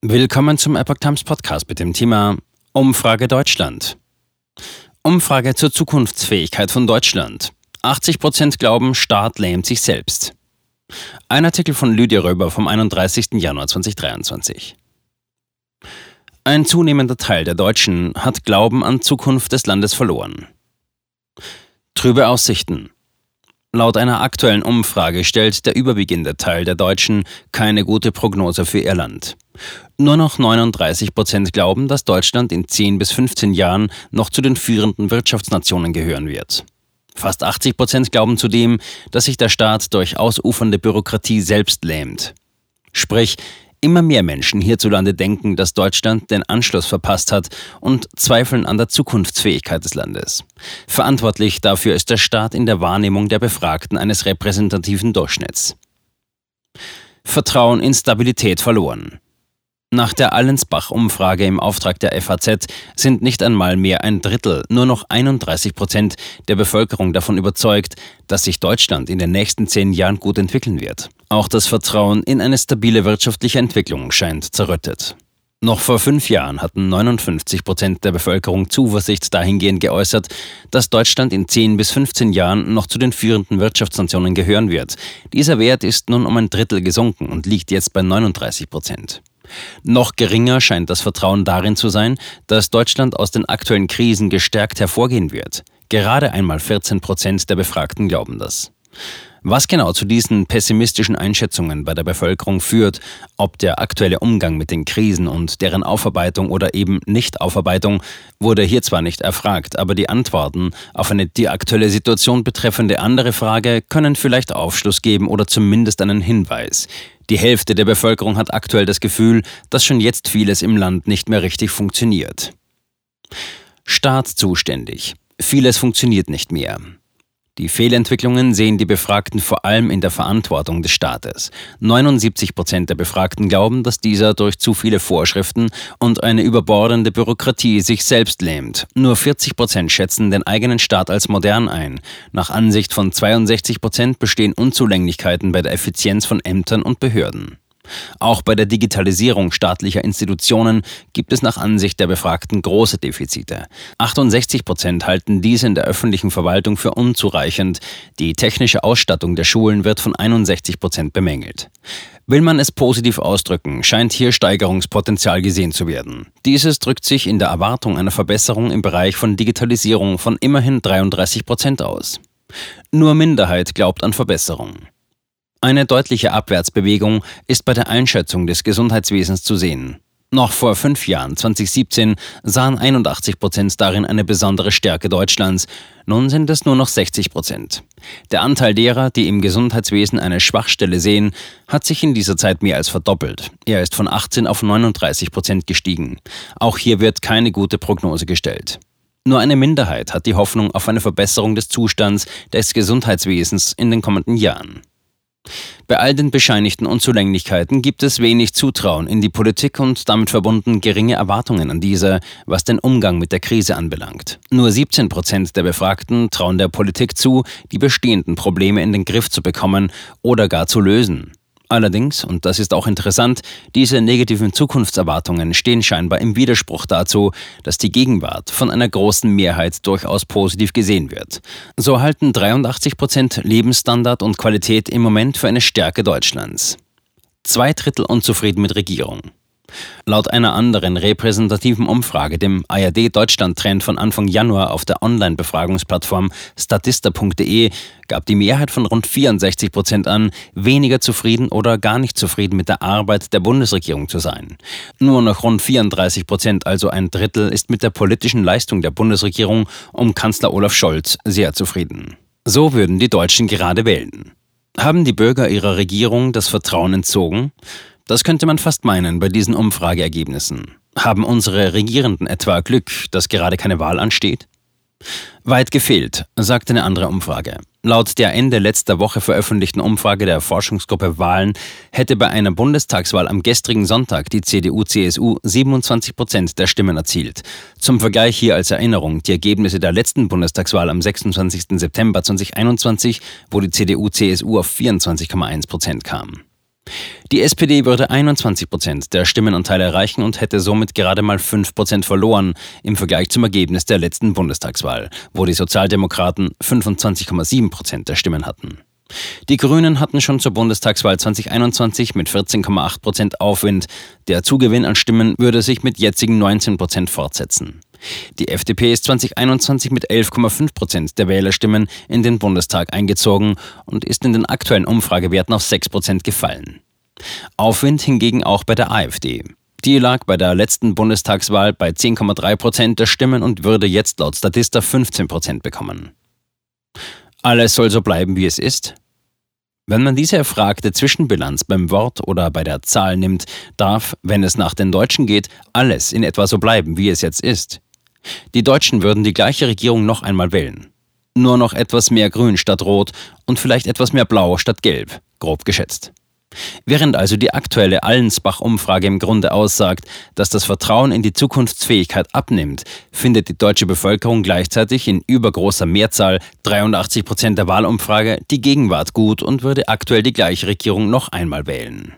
Willkommen zum Epoch Times Podcast mit dem Thema Umfrage Deutschland. Umfrage zur Zukunftsfähigkeit von Deutschland. 80 Prozent glauben, Staat lähmt sich selbst. Ein Artikel von Lydia Röber vom 31. Januar 2023. Ein zunehmender Teil der Deutschen hat Glauben an Zukunft des Landes verloren. Trübe Aussichten. Laut einer aktuellen Umfrage stellt der überwiegende Teil der Deutschen keine gute Prognose für ihr Land. Nur noch 39 Prozent glauben, dass Deutschland in 10 bis 15 Jahren noch zu den führenden Wirtschaftsnationen gehören wird. Fast 80 Prozent glauben zudem, dass sich der Staat durch ausufernde Bürokratie selbst lähmt. Sprich, Immer mehr Menschen hierzulande denken, dass Deutschland den Anschluss verpasst hat und zweifeln an der Zukunftsfähigkeit des Landes. Verantwortlich dafür ist der Staat in der Wahrnehmung der Befragten eines repräsentativen Durchschnitts. Vertrauen in Stabilität verloren. Nach der Allensbach-Umfrage im Auftrag der FAZ sind nicht einmal mehr ein Drittel, nur noch 31 Prozent der Bevölkerung davon überzeugt, dass sich Deutschland in den nächsten zehn Jahren gut entwickeln wird. Auch das Vertrauen in eine stabile wirtschaftliche Entwicklung scheint zerrüttet. Noch vor fünf Jahren hatten 59 Prozent der Bevölkerung Zuversicht dahingehend geäußert, dass Deutschland in 10 bis 15 Jahren noch zu den führenden Wirtschaftsnationen gehören wird. Dieser Wert ist nun um ein Drittel gesunken und liegt jetzt bei 39 Prozent. Noch geringer scheint das Vertrauen darin zu sein, dass Deutschland aus den aktuellen Krisen gestärkt hervorgehen wird. Gerade einmal 14 Prozent der Befragten glauben das. Was genau zu diesen pessimistischen Einschätzungen bei der Bevölkerung führt, ob der aktuelle Umgang mit den Krisen und deren Aufarbeitung oder eben Nichtaufarbeitung, wurde hier zwar nicht erfragt, aber die Antworten auf eine die aktuelle Situation betreffende andere Frage können vielleicht Aufschluss geben oder zumindest einen Hinweis. Die Hälfte der Bevölkerung hat aktuell das Gefühl, dass schon jetzt vieles im Land nicht mehr richtig funktioniert. Staat zuständig. Vieles funktioniert nicht mehr. Die Fehlentwicklungen sehen die Befragten vor allem in der Verantwortung des Staates. 79 Prozent der Befragten glauben, dass dieser durch zu viele Vorschriften und eine überbordende Bürokratie sich selbst lähmt. Nur 40 Prozent schätzen den eigenen Staat als modern ein. Nach Ansicht von 62 Prozent bestehen Unzulänglichkeiten bei der Effizienz von Ämtern und Behörden. Auch bei der Digitalisierung staatlicher Institutionen gibt es nach Ansicht der Befragten große Defizite. 68 Prozent halten diese in der öffentlichen Verwaltung für unzureichend. Die technische Ausstattung der Schulen wird von 61 Prozent bemängelt. Will man es positiv ausdrücken, scheint hier Steigerungspotenzial gesehen zu werden. Dieses drückt sich in der Erwartung einer Verbesserung im Bereich von Digitalisierung von immerhin 33 Prozent aus. Nur Minderheit glaubt an Verbesserung. Eine deutliche Abwärtsbewegung ist bei der Einschätzung des Gesundheitswesens zu sehen. Noch vor fünf Jahren, 2017, sahen 81 Prozent darin eine besondere Stärke Deutschlands. Nun sind es nur noch 60 Prozent. Der Anteil derer, die im Gesundheitswesen eine Schwachstelle sehen, hat sich in dieser Zeit mehr als verdoppelt. Er ist von 18 auf 39 Prozent gestiegen. Auch hier wird keine gute Prognose gestellt. Nur eine Minderheit hat die Hoffnung auf eine Verbesserung des Zustands des Gesundheitswesens in den kommenden Jahren. Bei all den bescheinigten Unzulänglichkeiten gibt es wenig Zutrauen in die Politik und damit verbunden geringe Erwartungen an diese, was den Umgang mit der Krise anbelangt. Nur 17 Prozent der Befragten trauen der Politik zu, die bestehenden Probleme in den Griff zu bekommen oder gar zu lösen. Allerdings, und das ist auch interessant, diese negativen Zukunftserwartungen stehen scheinbar im Widerspruch dazu, dass die Gegenwart von einer großen Mehrheit durchaus positiv gesehen wird. So halten 83 Prozent Lebensstandard und Qualität im Moment für eine Stärke Deutschlands. Zwei Drittel unzufrieden mit Regierung. Laut einer anderen repräsentativen Umfrage, dem ARD Deutschland Trend von Anfang Januar auf der Online-Befragungsplattform statista.de, gab die Mehrheit von rund 64 Prozent an, weniger zufrieden oder gar nicht zufrieden mit der Arbeit der Bundesregierung zu sein. Nur noch rund 34 Prozent, also ein Drittel, ist mit der politischen Leistung der Bundesregierung um Kanzler Olaf Scholz sehr zufrieden. So würden die Deutschen gerade wählen. Haben die Bürger ihrer Regierung das Vertrauen entzogen? Das könnte man fast meinen bei diesen Umfrageergebnissen. Haben unsere Regierenden etwa Glück, dass gerade keine Wahl ansteht? Weit gefehlt, sagte eine andere Umfrage. Laut der Ende letzter Woche veröffentlichten Umfrage der Forschungsgruppe Wahlen hätte bei einer Bundestagswahl am gestrigen Sonntag die CDU-CSU 27 Prozent der Stimmen erzielt. Zum Vergleich hier als Erinnerung die Ergebnisse der letzten Bundestagswahl am 26. September 2021, wo die CDU-CSU auf 24,1 Prozent kam. Die SPD würde 21 Prozent der Stimmenanteile erreichen und hätte somit gerade mal 5 Prozent verloren im Vergleich zum Ergebnis der letzten Bundestagswahl, wo die Sozialdemokraten 25,7 Prozent der Stimmen hatten. Die Grünen hatten schon zur Bundestagswahl 2021 mit 14,8 Prozent Aufwind. Der Zugewinn an Stimmen würde sich mit jetzigen 19 Prozent fortsetzen. Die FDP ist 2021 mit 11,5 Prozent der Wählerstimmen in den Bundestag eingezogen und ist in den aktuellen Umfragewerten auf 6 Prozent gefallen. Aufwind hingegen auch bei der AfD. Die lag bei der letzten Bundestagswahl bei 10,3 Prozent der Stimmen und würde jetzt laut Statista 15 Prozent bekommen. Alles soll so bleiben, wie es ist? Wenn man diese erfragte Zwischenbilanz beim Wort oder bei der Zahl nimmt, darf, wenn es nach den Deutschen geht, alles in etwa so bleiben, wie es jetzt ist. Die Deutschen würden die gleiche Regierung noch einmal wählen. Nur noch etwas mehr Grün statt Rot und vielleicht etwas mehr Blau statt Gelb, grob geschätzt. Während also die aktuelle Allensbach-Umfrage im Grunde aussagt, dass das Vertrauen in die Zukunftsfähigkeit abnimmt, findet die deutsche Bevölkerung gleichzeitig in übergroßer Mehrzahl 83 Prozent der Wahlumfrage die Gegenwart gut und würde aktuell die gleiche Regierung noch einmal wählen.